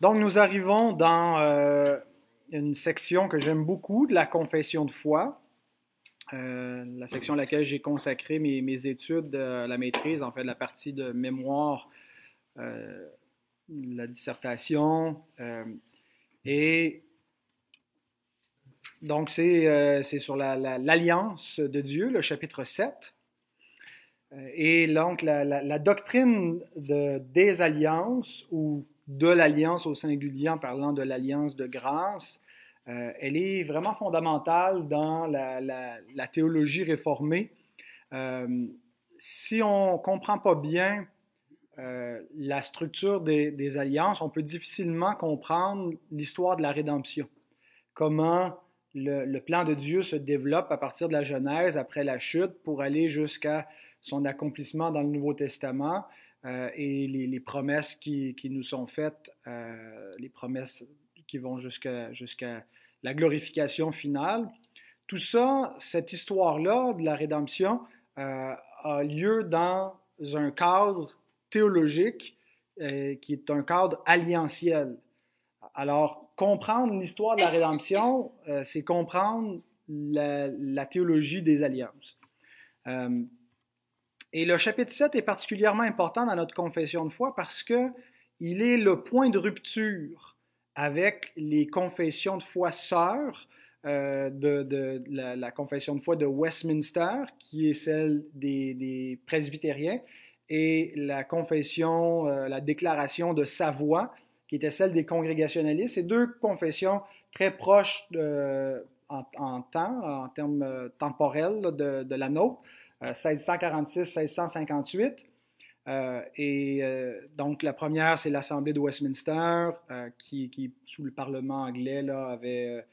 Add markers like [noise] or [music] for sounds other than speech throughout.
Donc, nous arrivons dans euh, une section que j'aime beaucoup de la confession de foi, euh, la section à laquelle j'ai consacré mes, études, euh, la maîtrise, en fait, la partie de mémoire, la dissertation. et donc, c'est sur l'alliance la, de Dieu, le chapitre 7. Et donc, la, la doctrine de, des alliances ou de l'alliance au singulier en parlant de l'alliance de grâce, euh, elle est vraiment fondamentale dans la, théologie réformée. Euh, si on ne comprend pas bien euh, la structure des, alliances, on peut difficilement comprendre l'histoire de la rédemption. Comment le, le, plan de Dieu se développe à partir de la Genèse après la chute pour aller jusqu'à son accomplissement dans le Nouveau Testament. Euh, et les, promesses qui, nous sont faites, euh, les promesses qui vont jusqu'à la glorification finale. Tout ça, cette histoire-là de la rédemption euh, a lieu dans un cadre théologique qui est un cadre alliantiel. Alors, comprendre l'histoire de la rédemption, c'est comprendre la, la, théologie des alliances. Et le chapitre 7 est particulièrement important dans notre confession de foi parce que il est le point de rupture avec les confessions de foi sœurs euh, de, la, confession de foi de Westminster, qui est celle des, presbytériens, et la confession, euh, la déclaration de Savoie, qui était celle des congrégationalistes. Ces deux confessions très proches en, temps, en termes euh, temporels de la nôtre. 1646-1658. Euh, euh, et euh, donc, la première, c'est l'Assemblée de Westminster, qui, sous le Parlement anglais, là, avait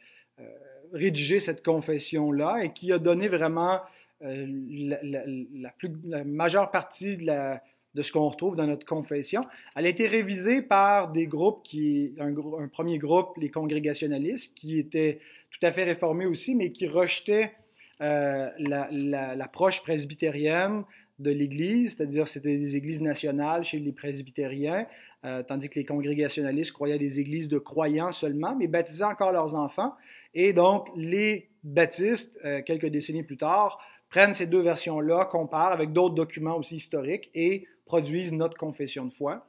rédigé cette confession-là et qui a donné vraiment la, plus, la, majeure partie de, ce qu'on retrouve dans notre confession. Elle a été révisée par des groupes qui, un premier groupe, les congrégationalistes, qui étaient tout à fait réformés aussi, mais qui rejetaient euh, l'approche presbytérienne de l'Église, c'est-à-dire c'était des églises nationales chez les presbytériens, euh, tandis que les congrégationalistes croyaient des églises de croyants seulement, mais baptisaient encore leurs enfants. Et donc, les baptistes, euh, quelques décennies plus tard, prennent ces deux versions-là, comparent avec d'autres documents aussi historiques et produisent notre confession de foi.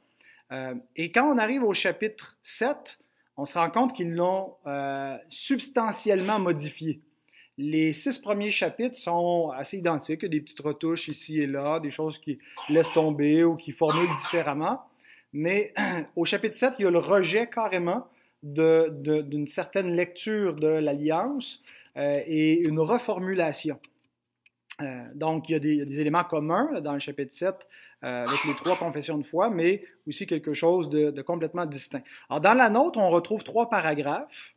et quand on arrive au chapitre 7, on se rend compte qu'ils l'ont substantiellement modifié. Les six premiers chapitres sont assez identiques, des petites retouches ici et là, des choses qui laissent tomber ou qui formulent différemment. Mais [clears throat] au chapitre 7, il y a le rejet carrément d'une certaine lecture de l'Alliance euh, et une reformulation. Euh, donc, il y, a des, éléments communs dans le chapitre 7 euh, avec les trois confessions de foi, mais aussi quelque chose de, de complètement distinct. Alors, dans la nôtre, on retrouve trois paragraphes.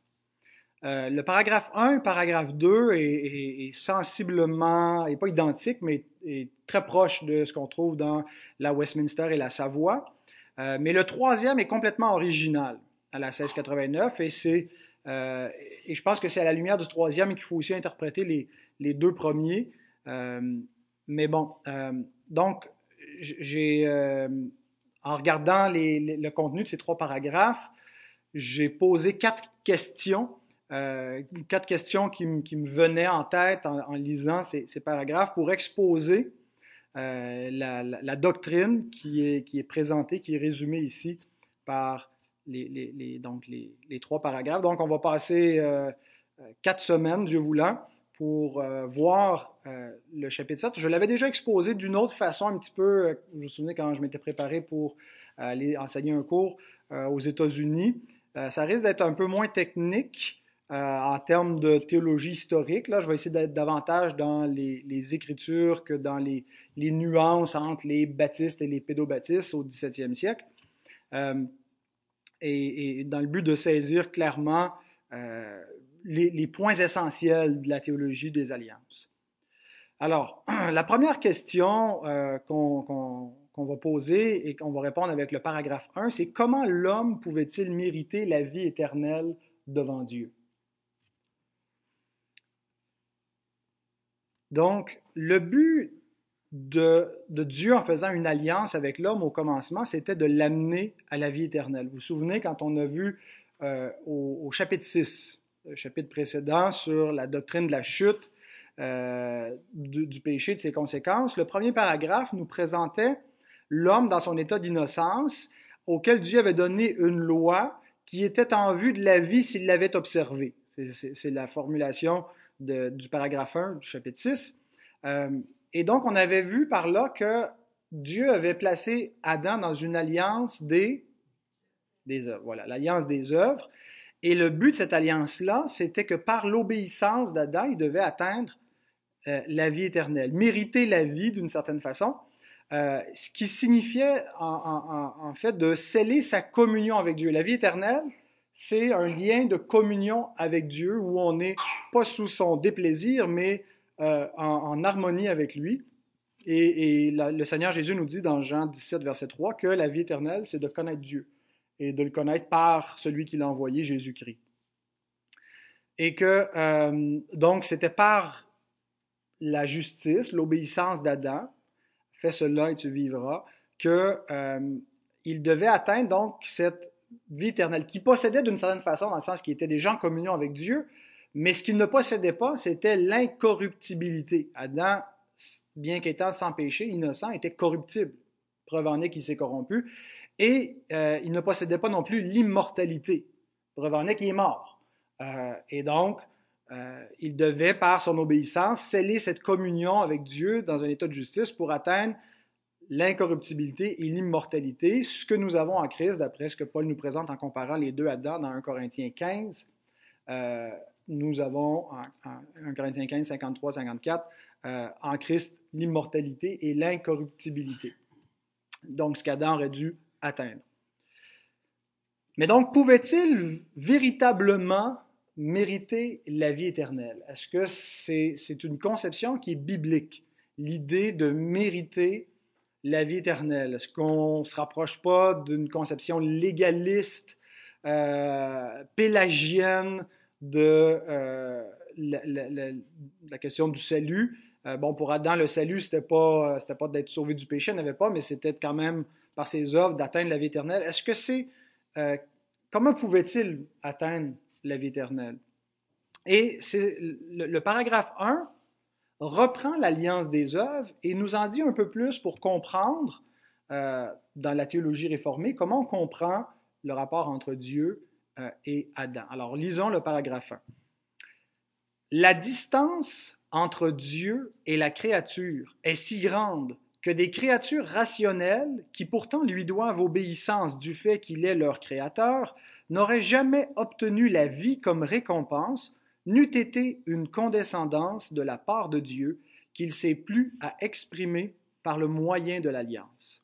Euh, le paragraphe 1 paragraphe 2 est, sensiblement, est pas identique, mais est très proche de ce qu'on trouve dans la Westminster et la Savoie. Euh, mais le troisième est complètement original à la 1689 et c'est euh, et je pense que c'est à la lumière du troisième qu'il faut aussi interpréter les, les deux premiers. mais bon, donc j'ai en regardant le contenu de ces trois paragraphes, j'ai posé quatre questions euh, quatre questions qui, me venaient en tête en, lisant ces, paragraphes pour exposer euh, la, doctrine qui est, présentée, qui est résumée ici par les, trois paragraphes. Donc, on va passer euh, quatre semaines, Dieu voulant, pour voir le chapitre 7. Je l'avais déjà exposé d'une autre façon, un petit peu, je me souviens quand je m'étais préparé pour aller enseigner un cours aux États-Unis. ça risque d'être un peu moins technique, en termes de théologie historique. Là, je vais essayer d'être davantage dans les, Écritures que dans les, nuances entre les baptistes et les pédobaptistes au XVIIe siècle. Euh, et, dans le but de saisir clairement euh, les, points essentiels de la théologie des alliances. Alors, [clears throat] la première question qu'on va poser et qu'on va répondre avec le paragraphe 1, c'est comment l'homme pouvait-il mériter la vie éternelle devant Dieu? Donc, le but de, Dieu en faisant une alliance avec l'homme au commencement, c'était de l'amener à la vie éternelle. Vous vous souvenez quand on a vu euh, au, au, chapitre 6, le chapitre précédent, sur la doctrine de la chute, euh, du, du, péché, de ses conséquences, le premier paragraphe nous présentait l'homme dans son état d'innocence auquel Dieu avait donné une loi qui était en vue de la vie s'il l'avait observée. C'est la formulation du paragraphe 1 du chapitre 6. Euh, et donc, on avait vu par là que Dieu avait placé Adam dans une alliance des, œuvres. Des œuvres. Et le but de cette alliance-là, c'était que par l'obéissance d'Adam, il devait atteindre euh, la vie éternelle, mériter la vie d'une certaine façon, euh, ce qui signifiait en, en, fait de sceller sa communion avec Dieu. La vie éternelle, c'est un lien de communion avec Dieu où on n'est pas sous son déplaisir, mais euh, en, harmonie avec lui. Et, le Seigneur Jésus nous dit dans Jean 17, verset 3, que la vie éternelle, c'est de connaître Dieu et de le connaître par celui qui l'a envoyé, Jésus-Christ. Et que, euh, donc, c'était par la justice, l'obéissance d'Adam, fais cela et tu vivras, que euh, il devait atteindre donc cette vie éternelle, qui possédait d'une certaine façon, dans le sens qu'il était déjà en communion avec Dieu, mais ce qu'il ne possédait pas, c'était l'incorruptibilité. Adam, bien qu'étant sans péché, innocent, était corruptible. Preuve en est qu'il s'est corrompu. Et euh, il ne possédait pas non plus l'immortalité. Preuve en est qu'il est mort. Euh, et donc, euh, il devait, par son obéissance, sceller cette communion avec Dieu dans un état de justice pour atteindre l'incorruptibilité et l'immortalité, ce que nous avons en Christ, d'après ce que Paul nous présente en comparant les deux Adam dans 1 Corinthiens 15. Euh, nous avons en, en 1 Corinthiens 15, 53, 54, euh, en Christ l'immortalité et l'incorruptibilité. Donc, ce qu'Adam aurait dû atteindre. Mais donc, pouvait-il véritablement mériter la vie éternelle? Est-ce que c'est c'est une conception qui est biblique? L'idée de mériter la vie éternelle? Est-ce qu'on ne se rapproche pas d'une conception légaliste, euh, pélagienne, de euh, la, question du salut? Euh, bon, pour Adam, le salut, c'était pas, c'était pas d'être sauvé du péché, il n'avait pas, mais c'était quand même par ses œuvres d'atteindre la vie éternelle. Est-ce que c'est comment pouvait-il atteindre la vie éternelle? Et c'est le, le, paragraphe 1 reprend l'alliance des œuvres et nous en dit un peu plus pour comprendre euh, dans la théologie réformée comment on comprend le rapport entre Dieu euh, et Adam. Alors, lisons le paragraphe 1. La distance entre Dieu et la créature est si grande que des créatures rationnelles, qui pourtant lui doivent obéissance du fait qu'il est leur créateur, n'auraient jamais obtenu la vie comme récompense, n'eût été une condescendance de la part de Dieu qu'il s'est plu à exprimer par le moyen de l'alliance.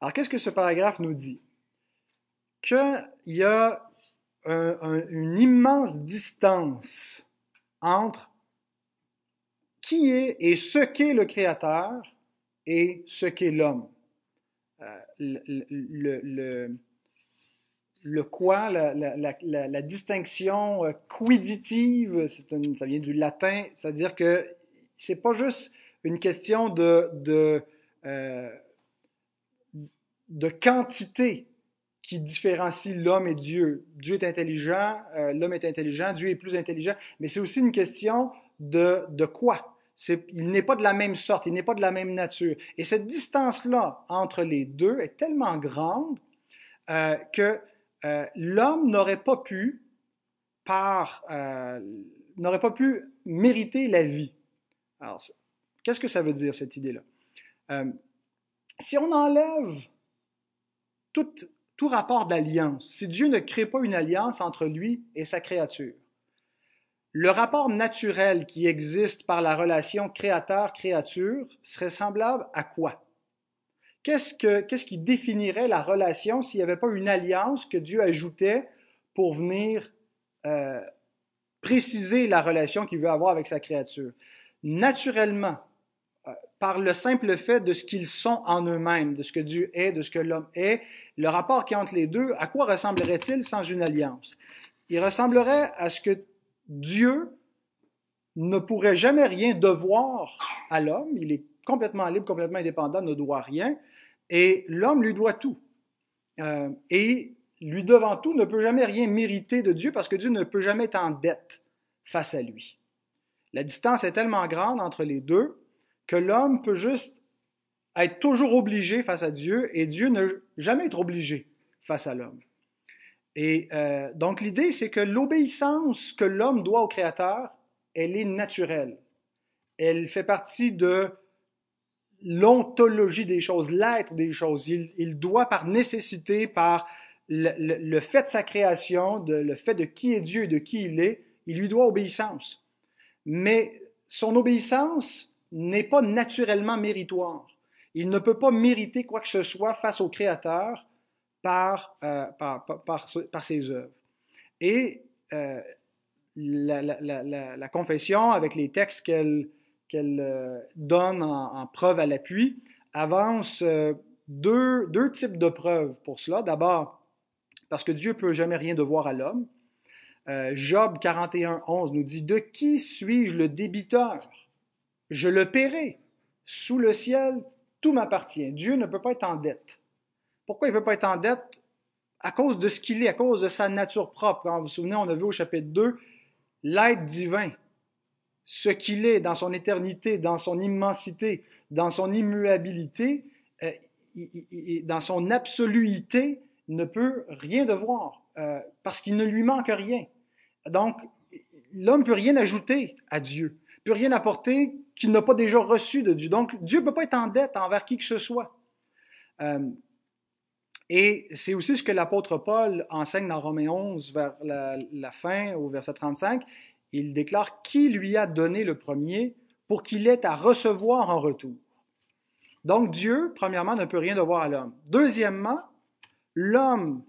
Alors, qu'est-ce que ce paragraphe nous dit? qu'il y a un, un, une immense distance entre qui est et ce qu'est le Créateur et ce qu'est l'homme. Euh, le, quoi, la, distinction euh, quiditive, ça vient du latin, c'est-à-dire que c'est pas juste une question de, de, euh, quantité qui différencie l'homme et Dieu. Dieu est intelligent, euh, l'homme est intelligent, Dieu est plus intelligent, mais c'est aussi une question de, de quoi? il n'est pas de la même sorte, il n'est pas de la même nature. Et cette distance-là entre les deux est tellement grande que euh, l'homme n'aurait pas pu, par, euh, n'aurait pas pu mériter la vie. Alors, qu'est-ce que ça veut dire cette idée-là? Euh, Si on enlève tout rapport d'alliance, si Dieu ne crée pas une alliance entre lui et sa créature, le rapport naturel qui existe par la relation créateur-créature serait semblable à quoi? Qu'est-ce, que, qu'est-ce qui définirait la relation s'il n'y avait pas une alliance que Dieu ajoutait pour venir euh, préciser la relation qu'il veut avoir avec sa créature? Naturellement, euh, par le simple fait de ce qu'ils sont en eux-mêmes, de ce que Dieu est, de ce que l'homme est, le rapport qui entre les deux, à quoi ressemblerait-il sans une alliance? Il ressemblerait à ce que Dieu ne pourrait jamais rien devoir à l'homme. Il est complètement libre, complètement indépendant, ne doit rien. Et l'homme lui doit tout. Euh, et lui devant tout ne peut jamais rien mériter de Dieu parce que Dieu ne peut jamais être en dette face à lui. La distance est tellement grande entre les deux que l'homme peut juste être toujours obligé face à Dieu et Dieu ne jamais être obligé face à l'homme. Et euh, donc l'idée, c'est que l'obéissance que l'homme doit au Créateur, elle est naturelle. Elle fait partie de l'ontologie des choses, l'être des choses. Il, doit par nécessité, par le, fait de sa création, de, le fait de qui est Dieu et de qui il est, il lui doit obéissance. Mais son obéissance n'est pas naturellement méritoire. Il ne peut pas mériter quoi que ce soit face au Créateur par, euh, par, par, par, ses œuvres. Et euh, la, la, confession, avec les textes qu'elle qu'elle euh, donne en, preuve à l'appui, avance euh, deux, deux, types de preuves pour cela. D'abord, parce que Dieu peut jamais rien devoir à l'homme. Euh, Job 41, 11 nous dit, De qui suis-je le débiteur? Je le paierai. Sous le ciel, tout m'appartient. Dieu ne peut pas être en dette. Pourquoi il ne peut pas être en dette? À cause de ce qu'il est, à cause de sa nature propre. Quand vous vous souvenez, on a vu au chapitre 2 l'être divin ce qu'il est dans son éternité, dans son immensité, dans son immuabilité, euh, dans son absoluité, ne peut rien devoir, euh, parce qu'il ne lui manque rien. Donc, l'homme peut rien ajouter à Dieu, peut rien apporter qu'il n'a pas déjà reçu de Dieu. Donc, Dieu ne peut pas être en dette envers qui que ce soit. Euh, et c'est aussi ce que l'apôtre Paul enseigne dans Romains 11, vers la, la fin, au verset 35 il déclare qui lui a donné le premier pour qu'il ait à recevoir en retour. Donc Dieu, premièrement, ne peut rien devoir à l'homme. Deuxièmement, l'homme,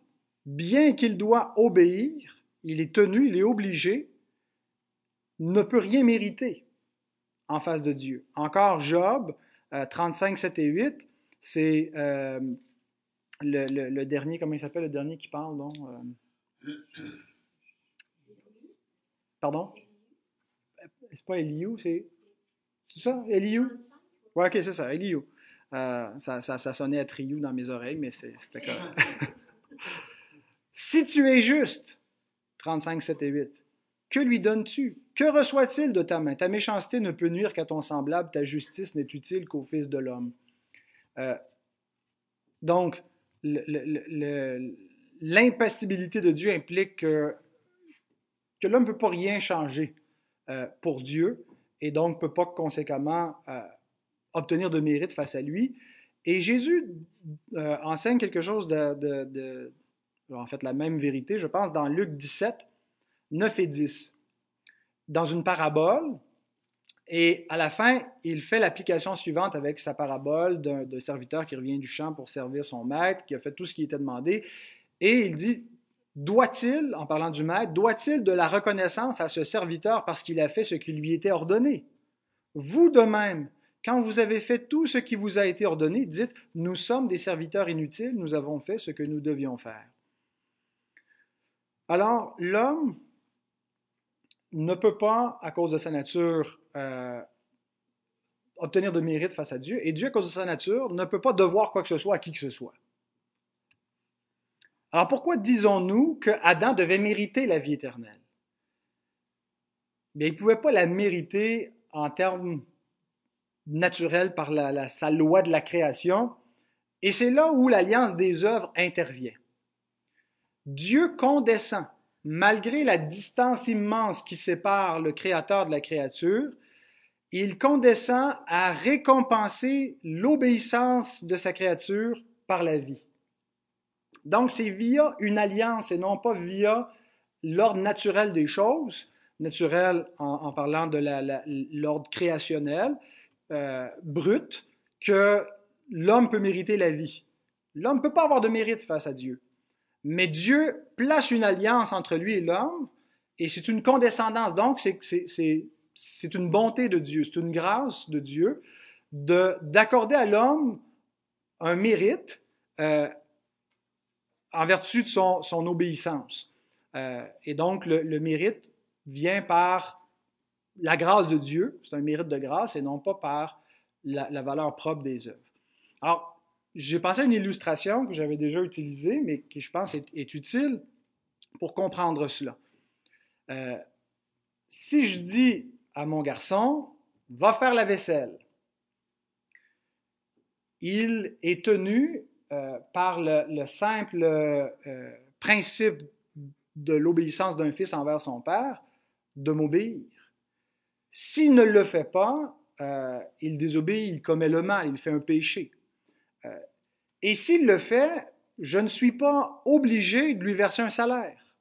bien qu'il doit obéir, il est tenu, il est obligé, ne peut rien mériter en face de Dieu. Encore Job, 35, euh, 7 et 8, c'est euh, le, dernier, comment il s'appelle le dernier qui parle, euh, Pardon? C'est pas Eliou, c'est. C'est ça, Eliou? Ouais, ok, c'est ça, Eliou. Euh, ça, ça, ça, sonnait à Triou dans mes oreilles, mais c'était correct. [laughs] si tu es juste, 35, 7 et 8, que lui donnes-tu? Que reçoit-il de ta main? Ta méchanceté ne peut nuire qu'à ton semblable, ta justice n'est utile qu'au Fils de l'homme. Euh, donc, l'impassibilité de Dieu implique que que l'homme ne peut pas rien changer euh, pour Dieu et donc ne peut pas conséquemment euh, obtenir de mérite face à lui. Et Jésus euh, enseigne quelque chose de, la même vérité, je pense, dans Luc 17, 9 et 10. Dans une parabole, et à la fin, il fait l'application suivante avec sa parabole d'un serviteur qui revient du champ pour servir son maître, qui a fait tout ce qui était demandé. Et il dit, doit-il, en parlant du maître, doit-il de la reconnaissance à ce serviteur parce qu'il a fait ce qui lui était ordonné? Vous de même, quand vous avez fait tout ce qui vous a été ordonné, dites, nous sommes des serviteurs inutiles, nous avons fait ce que nous devions faire. Alors, l'homme ne peut pas, à cause de sa nature, euh, obtenir de mérite face à Dieu, et Dieu, à cause de sa nature, ne peut pas devoir quoi que ce soit à qui que ce soit. Alors pourquoi disons-nous que Adam devait mériter la vie éternelle? Bien, il ne pouvait pas la mériter en termes naturels par la, sa loi de la création, et c'est là où l'alliance des œuvres intervient. Dieu condescend, malgré la distance immense qui sépare le Créateur de la créature, il condescend à récompenser l'obéissance de sa créature par la vie. Donc, c'est via une alliance et non pas via l'ordre naturel des choses, naturel en, parlant de l'ordre créationnel, euh, brut, que l'homme peut mériter la vie. L'homme ne peut pas avoir de mérite face à Dieu. Mais Dieu place une alliance entre lui et l'homme, et c'est une condescendance. Donc, c'est une bonté de Dieu, c'est une grâce de Dieu d'accorder à l'homme un mérite euh, en vertu de son, obéissance. Euh, et donc, le, mérite vient par la grâce de Dieu, c'est un mérite de grâce et non pas par la, valeur propre des œuvres. Alors, j'ai pensé à une illustration que j'avais déjà utilisée, mais qui je pense est, est utile pour comprendre cela. Euh, si je dis à mon garçon, va faire la vaisselle, il est tenu euh, par le, le simple euh, principe de l'obéissance d'un fils envers son père de m'obéir. S'il ne le fait pas, euh, il désobéit, il commet le mal, il fait un péché. Et s'il le fait, je ne suis pas obligé de lui verser un salaire.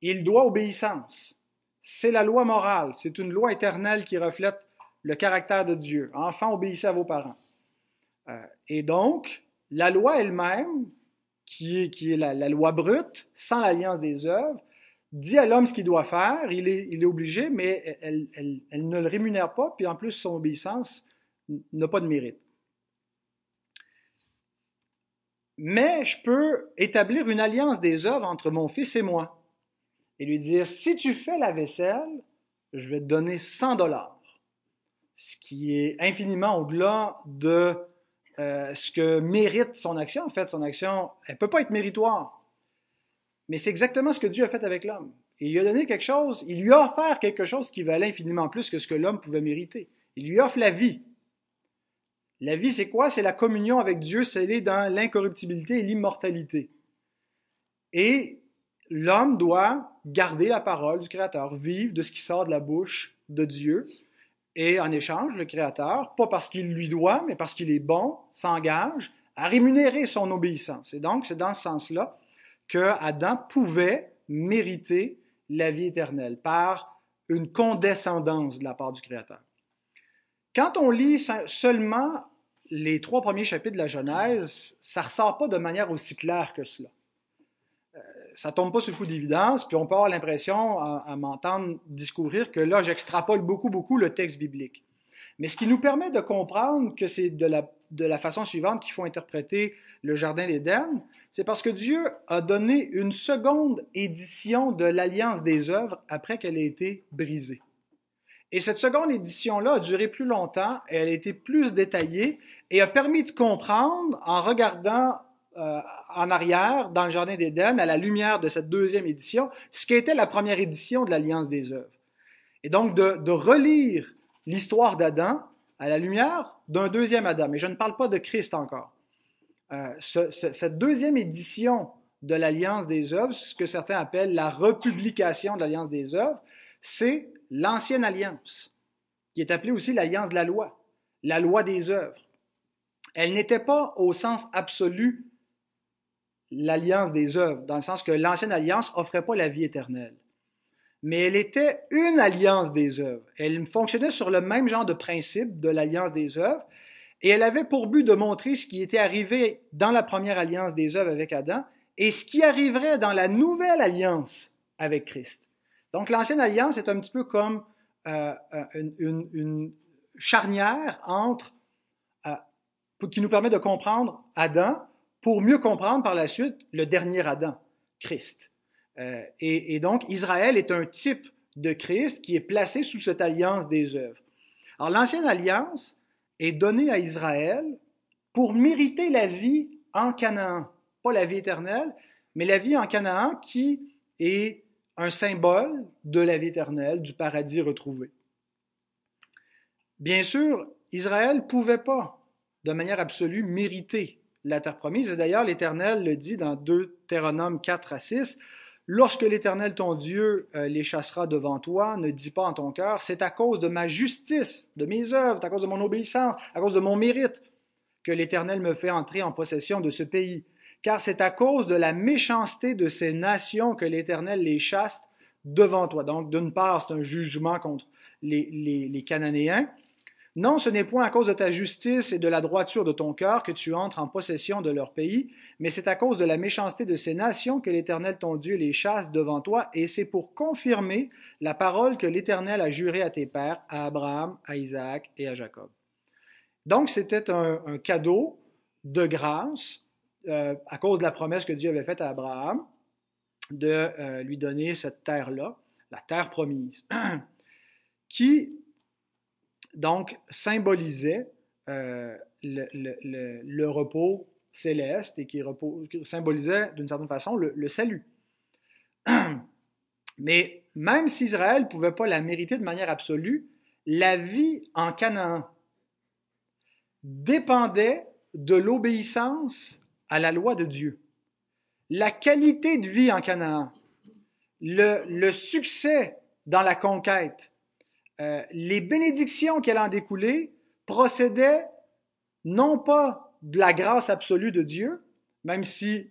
Il doit obéissance. C'est la loi morale, c'est une loi éternelle qui reflète le caractère de Dieu. Enfants, obéissez à vos parents. Et donc, la loi elle-même, qui est, qui est la, loi brute, sans l'alliance des œuvres, dit à l'homme ce qu'il doit faire, il est, obligé, mais elle, ne le rémunère pas, puis en plus, son obéissance n'a pas de mérite. Mais je peux établir une alliance des œuvres entre mon fils et moi et lui dire, si tu fais la vaisselle, je vais te donner 100 dollars, ce qui est infiniment au-delà de euh, ce que mérite son action. En fait, son action, elle ne peut pas être méritoire. Mais c'est exactement ce que Dieu a fait avec l'homme. Il lui a donné quelque chose, il lui a offert quelque chose qui valait infiniment plus que ce que l'homme pouvait mériter. Il lui offre la vie. La vie, c'est quoi? C'est la communion avec Dieu scellée dans l'incorruptibilité et l'immortalité. Et l'homme doit garder la parole du Créateur, vivre de ce qui sort de la bouche de Dieu. Et en échange, le Créateur, pas parce qu'il lui doit, mais parce qu'il est bon, s'engage à rémunérer son obéissance. Et donc, c'est dans ce sens-là que Adam pouvait mériter la vie éternelle par une condescendance de la part du Créateur. Quand on lit seulement les trois premiers chapitres de la Genèse, ça ne ressort pas de manière aussi claire que cela. Ça tombe pas sur le coup d'évidence, puis on peut avoir l'impression, à, à m'entendre discourir, que là, j'extrapole beaucoup, beaucoup le texte biblique. Mais ce qui nous permet de comprendre que c'est de la, de la façon suivante qu'il faut interpréter le Jardin d'Éden, c'est parce que Dieu a donné une seconde édition de l'Alliance des œuvres après qu'elle ait été brisée. Et cette seconde édition-là a duré plus longtemps, et elle a été plus détaillée et a permis de comprendre, en regardant euh, en arrière dans le Jardin d'Éden, à la lumière de cette deuxième édition, ce qu'était la première édition de l'Alliance des œuvres. Et donc de, relire l'histoire d'Adam à la lumière d'un deuxième Adam. Et je ne parle pas de Christ encore. Euh, ce, ce, cette deuxième édition de l'Alliance des œuvres, ce que certains appellent la republication de l'Alliance des œuvres, c'est l'ancienne alliance, qui est appelée aussi l'alliance de la loi, la loi des œuvres. Elle n'était pas au sens absolu l'alliance des œuvres, dans le sens que l'ancienne alliance offrait pas la vie éternelle. Mais elle était une alliance des œuvres. Elle fonctionnait sur le même genre de principe de l'alliance des œuvres, et elle avait pour but de montrer ce qui était arrivé dans la première alliance des œuvres avec Adam et ce qui arriverait dans la nouvelle alliance avec Christ. Donc l'ancienne alliance est un petit peu comme euh, une, charnière entre euh, qui nous permet de comprendre Adam pour mieux comprendre par la suite le dernier Adam, Christ. Euh, et, donc Israël est un type de Christ qui est placé sous cette alliance des œuvres. Alors l'ancienne alliance est donnée à Israël pour mériter la vie en Canaan, pas la vie éternelle, mais la vie en Canaan qui est un symbole de la vie éternelle, du paradis retrouvé. Bien sûr, Israël ne pouvait pas, de manière absolue, mériter la terre promise. Et d'ailleurs, l'Éternel le dit dans Deutéronome 4 à 6, Lorsque l'Éternel ton Dieu euh, les chassera devant toi, ne dis pas en ton cœur, c'est à cause de ma justice, de mes œuvres, à cause de mon obéissance, à cause de mon mérite, que l'Éternel me fait entrer en possession de ce pays car c'est à cause de la méchanceté de ces nations que l'Éternel les chasse devant toi. Donc, d'une part, c'est un jugement contre les, les, Cananéens. Non, ce n'est point à cause de ta justice et de la droiture de ton cœur que tu entres en possession de leur pays, mais c'est à cause de la méchanceté de ces nations que l'Éternel ton Dieu les chasse devant toi, et c'est pour confirmer la parole que l'Éternel a jurée à tes pères, à Abraham, à Isaac et à Jacob. Donc, c'était un, cadeau de grâce euh, à cause de la promesse que Dieu avait faite à Abraham de euh, lui donner cette terre-là, la terre promise. [clears throat] qui donc symbolisait le, le, repos céleste et qui, symbolisait d'une certaine façon le, salut. [clears throat] Mais même si Israël ne pouvait pas la mériter de manière absolue, la vie en Canaan dépendait de l'obéissance à la loi de Dieu. La qualité de vie en Canaan, le, succès dans la conquête, euh, les bénédictions allaient en découler procédaient non pas de la grâce absolue de Dieu, même si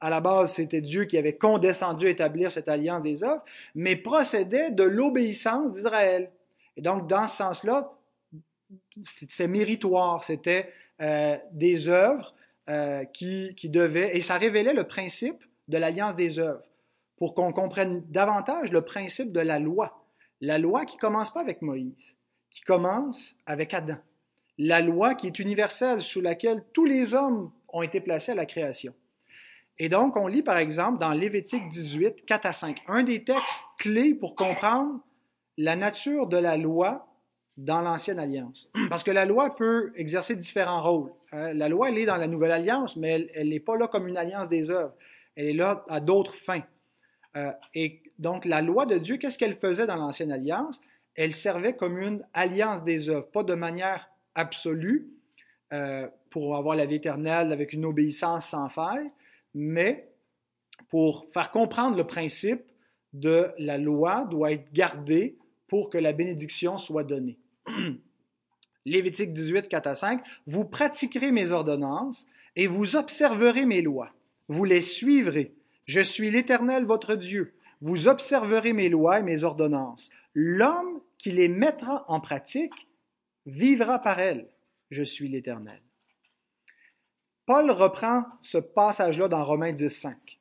à la base c'était Dieu qui avait condescendu à établir cette alliance des œuvres, mais procédaient de l'obéissance d'Israël. Et donc, dans ce sens-là, c'était méritoire, c'était euh, des œuvres euh, qui, qui devaient, et ça révélait le principe de l'alliance des œuvres, pour qu'on comprenne davantage le principe de la loi. La loi qui commence pas avec Moïse, qui commence avec Adam la loi qui est universelle, sous laquelle tous les hommes ont été placés à la création. Et donc, on lit par exemple dans Lévitique 18, 4 à 5, un des textes clés pour comprendre la nature de la loi dans l'Ancienne Alliance. [clears throat] Parce que la loi peut exercer différents rôles. Hein. La loi, elle est dans la Nouvelle Alliance, mais elle n'est pas là comme une alliance des œuvres. Elle est là à d'autres fins. Euh, et donc, la loi de Dieu, qu'est-ce qu'elle faisait dans l'Ancienne Alliance? Elle servait comme une alliance des œuvres, pas de manière absolue euh, pour avoir la vie éternelle avec une obéissance sans faille, mais pour faire comprendre le principe de la loi doit être gardée pour que la bénédiction soit donnée. [clears throat] Lévitique 18, 4 à 5, Vous pratiquerez mes ordonnances et vous observerez mes lois. Vous les suivrez. Je suis l'Éternel votre Dieu. Vous observerez mes lois et mes ordonnances. L'homme qui les mettra en pratique vivra par elle. Je suis l'Éternel. Paul reprend ce passage-là dans Romains 10, 5,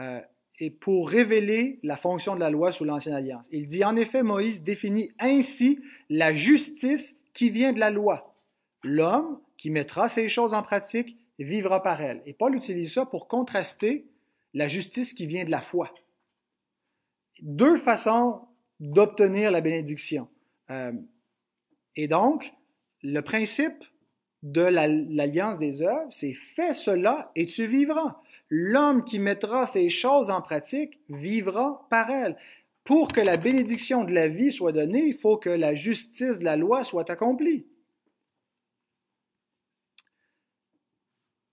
euh, et pour révéler la fonction de la loi sous l'Ancienne Alliance. Il dit, en effet, Moïse définit ainsi la justice qui vient de la loi. L'homme qui mettra ces choses en pratique vivra par elle. Et Paul utilise ça pour contraster la justice qui vient de la foi. Deux façons d'obtenir la bénédiction. Euh, et donc, le principe de l'alliance des œuvres, c'est fais cela et tu vivras. L'homme qui mettra ces choses en pratique vivra par elles. Pour que la bénédiction de la vie soit donnée, il faut que la justice de la loi soit accomplie.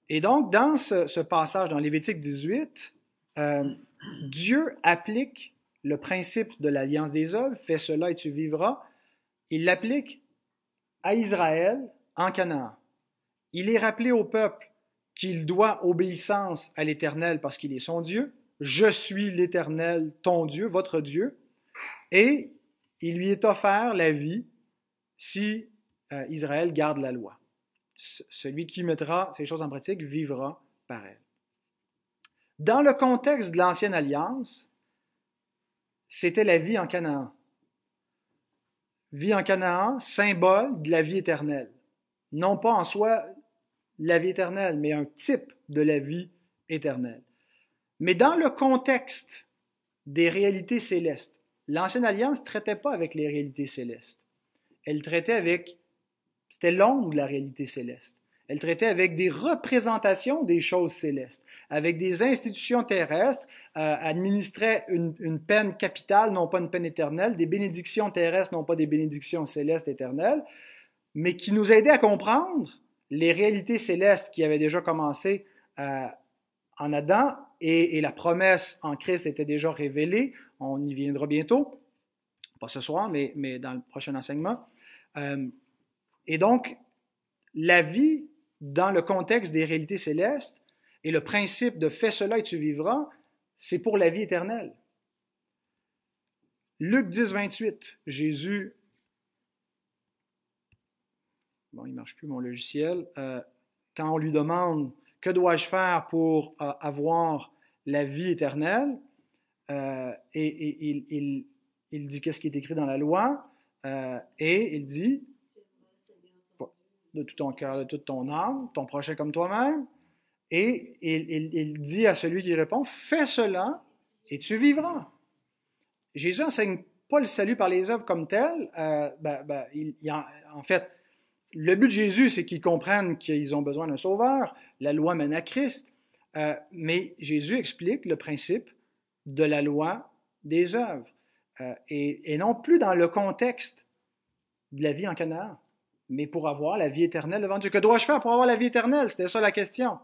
Et donc, dans ce, passage, dans Lévitique 18, euh, Dieu applique le principe de l'alliance des œuvres, fais cela et tu vivras. Il l'applique à Israël en Canaan. Il est rappelé au peuple qu'il doit obéissance à l'Éternel parce qu'il est son Dieu. Je suis l'Éternel, ton Dieu, votre Dieu. Et il lui est offert la vie si euh, Israël garde la loi. Celui qui mettra ces choses en pratique vivra par elle. Dans le contexte de l'Ancienne Alliance, c'était la vie en Canaan vie en Canaan, symbole de la vie éternelle. Non pas en soi la vie éternelle, mais un type de la vie éternelle. Mais dans le contexte des réalités célestes, l'Ancienne Alliance ne traitait pas avec les réalités célestes. Elle traitait avec, c'était l'ombre de la réalité céleste. Elle traitait avec des représentations des choses célestes, avec des institutions terrestres, euh, administrait une, peine capitale, non pas une peine éternelle, des bénédictions terrestres, non pas des bénédictions célestes éternelles, mais qui nous aidaient à comprendre les réalités célestes qui avaient déjà commencé euh, en Adam et, la promesse en Christ était déjà révélée. On y viendra bientôt, pas ce soir, mais, mais dans le prochain enseignement. Euh, et donc, la vie dans le contexte des réalités célestes et le principe de fais cela et tu vivras, c'est pour la vie éternelle. Luc 10, 28, Jésus, bon, il ne marche plus mon logiciel, euh, quand on lui demande que dois-je faire pour euh, avoir la vie éternelle, euh, et, il, il, dit qu'est-ce qui est écrit dans la loi, et il dit de tout ton cœur, de toute ton âme, ton prochain comme toi-même. Et il, dit à celui qui répond, fais cela et tu vivras. Jésus enseigne pas le salut par les œuvres comme tel, euh, ben, ben, en, fait, le but de Jésus, c'est qu'ils comprennent qu'ils ont besoin d'un sauveur. La loi mène à Christ. Euh, mais Jésus explique le principe de la loi des œuvres. Euh, et, et, non plus dans le contexte de la vie en Canaan, mais pour avoir la vie éternelle devant Dieu. Que dois-je faire pour avoir la vie éternelle? C'était ça la question.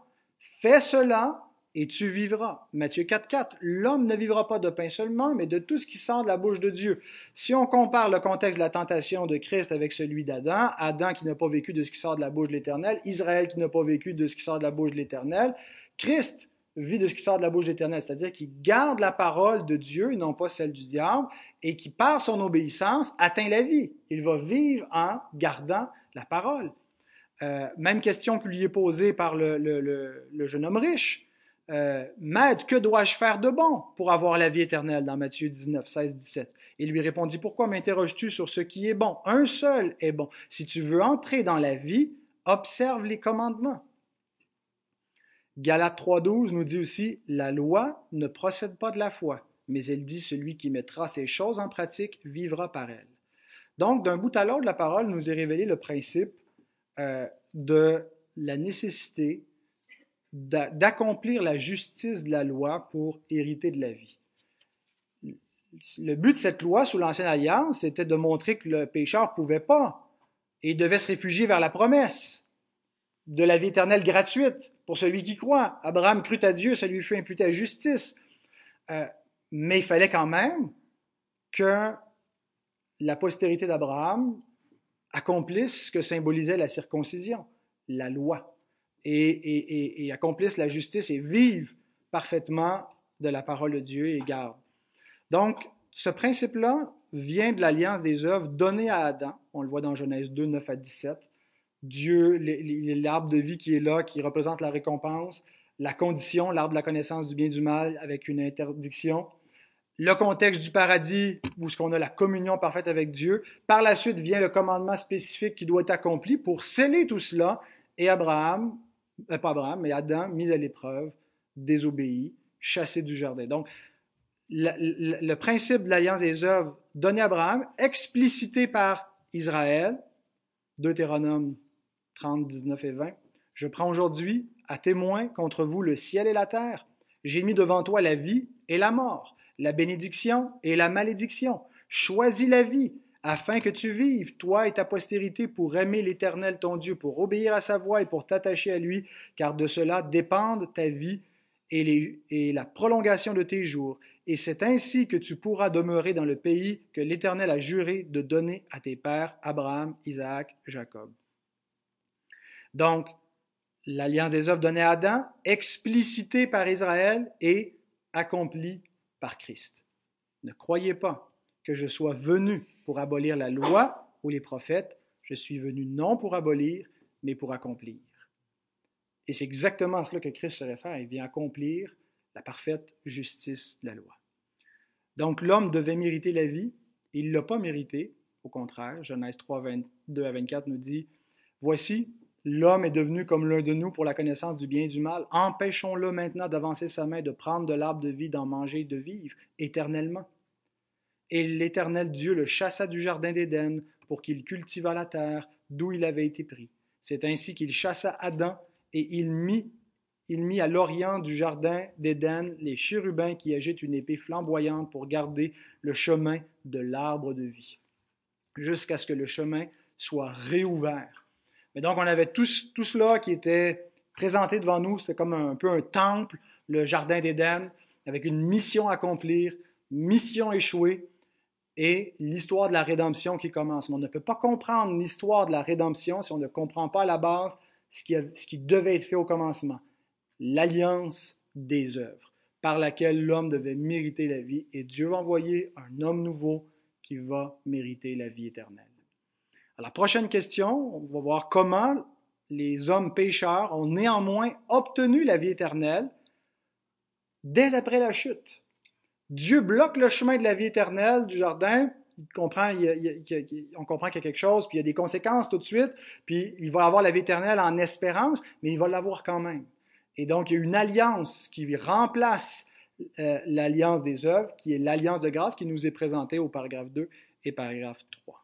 Fais cela et tu vivras. Matthieu 4.4, l'homme ne vivra pas de pain seulement, mais de tout ce qui sort de la bouche de Dieu. Si on compare le contexte de la tentation de Christ avec celui d'Adam, Adam qui n'a pas vécu de ce qui sort de la bouche de l'Éternel, Israël qui n'a pas vécu de ce qui sort de la bouche de l'Éternel, Christ vit de ce qui sort de la bouche de l'Éternel, c'est-à-dire qu'il garde la parole de Dieu et non pas celle du diable, et qui par son obéissance atteint la vie. Il va vivre en gardant la parole. Euh, même question que lui est posée par le jeune homme riche. Euh, Maître, que dois-je faire de bon pour avoir la vie éternelle dans Matthieu 19, 16, 17? Il lui répondit, Pourquoi m'interroges-tu sur ce qui est bon? Un seul est bon. Si tu veux entrer dans la vie, observe les commandements. Galates 3.12 nous dit aussi, La loi ne procède pas de la foi, mais elle dit, Celui qui mettra ces choses en pratique vivra par elles. Donc, d'un bout à l'autre, la parole nous est révélé le principe euh, de la nécessité d'accomplir la justice de la loi pour hériter de la vie. Le but de cette loi sous l'Ancienne Alliance, c'était de montrer que le pécheur ne pouvait pas et devait se réfugier vers la promesse de la vie éternelle gratuite pour celui qui croit. Abraham crut à Dieu, ça lui fut imputé à justice. Euh, mais il fallait quand même que la postérité d'Abraham accomplisse ce que symbolisait la circoncision, la loi et, accomplissent la justice et vivent parfaitement de la parole de Dieu et gardent. Donc, ce principe-là vient de l'alliance des œuvres donnée à Adam. On le voit dans Genèse 2, 9 à 17. Dieu, l'arbre de vie qui est là, qui représente la récompense, la condition, l'arbre de la connaissance du bien et du mal avec une interdiction, le contexte du paradis où ce qu'on a la communion parfaite avec Dieu. Par la suite vient le commandement spécifique qui doit être accompli pour sceller tout cela. Et Abraham euh, pas Abraham, mais Adam, mis à l'épreuve, désobéi, chassé du jardin. Donc, le, principe de l'alliance des œuvres donné à Abraham, explicité par Israël, Deutéronome 30, 19 et 20. Je prends aujourd'hui à témoin contre vous le ciel et la terre. J'ai mis devant toi la vie et la mort, la bénédiction et la malédiction. Choisis la vie afin que tu vives, toi et ta postérité, pour aimer l'Éternel ton Dieu, pour obéir à sa voix et pour t'attacher à lui, car de cela dépendent ta vie et, la prolongation de tes jours. Et c'est ainsi que tu pourras demeurer dans le pays que l'Éternel a juré de donner à tes pères, Abraham, Isaac, Jacob. Donc, l'alliance des œuvres donnée à Adam, explicitée par Israël et accomplie Christ. Ne croyez pas que je sois venu pour abolir la loi ou les prophètes, je suis venu non pour abolir, mais pour accomplir. Et c'est exactement cela que Christ se réfère. Il vient accomplir la parfaite justice de la loi. Donc l'homme devait mériter la vie. Il ne l'a pas mérité. Au contraire, Genèse 3, 22 à 24 nous dit, Voici, l'homme est devenu comme l'un de nous pour la connaissance du bien et du mal. Empêchons-le maintenant d'avancer sa main, de prendre de l'arbre de vie, d'en manger et de vivre éternellement. Et l'Éternel Dieu le chassa du jardin d'Éden pour qu'il cultivât la terre d'où il avait été pris. C'est ainsi qu'il chassa Adam et il mit, il mit à l'orient du jardin d'Éden les chérubins qui agitent une épée flamboyante pour garder le chemin de l'arbre de vie, jusqu'à ce que le chemin soit réouvert. Mais donc on avait tout, cela qui était présenté devant nous, c'était comme un, un peu un temple, le jardin d'Éden, avec une mission à accomplir, mission échouée, et l'histoire de la rédemption qui commence. Mais on ne peut pas comprendre l'histoire de la rédemption si on ne comprend pas à la base ce qui, ce qui devait être fait au commencement. L'alliance des œuvres par laquelle l'homme devait mériter la vie et Dieu va envoyer un homme nouveau qui va mériter la vie éternelle. À la prochaine question, on va voir comment les hommes pécheurs ont néanmoins obtenu la vie éternelle dès après la chute. Dieu bloque le chemin de la vie éternelle du jardin. On comprend qu'il y a quelque chose, puis il y a des conséquences tout de suite, puis il va avoir la vie éternelle en espérance, mais il va l'avoir quand même. Et donc, il y a une alliance qui remplace l'alliance des œuvres, qui est l'alliance de grâce qui nous est présentée au paragraphe 2 et paragraphe 3.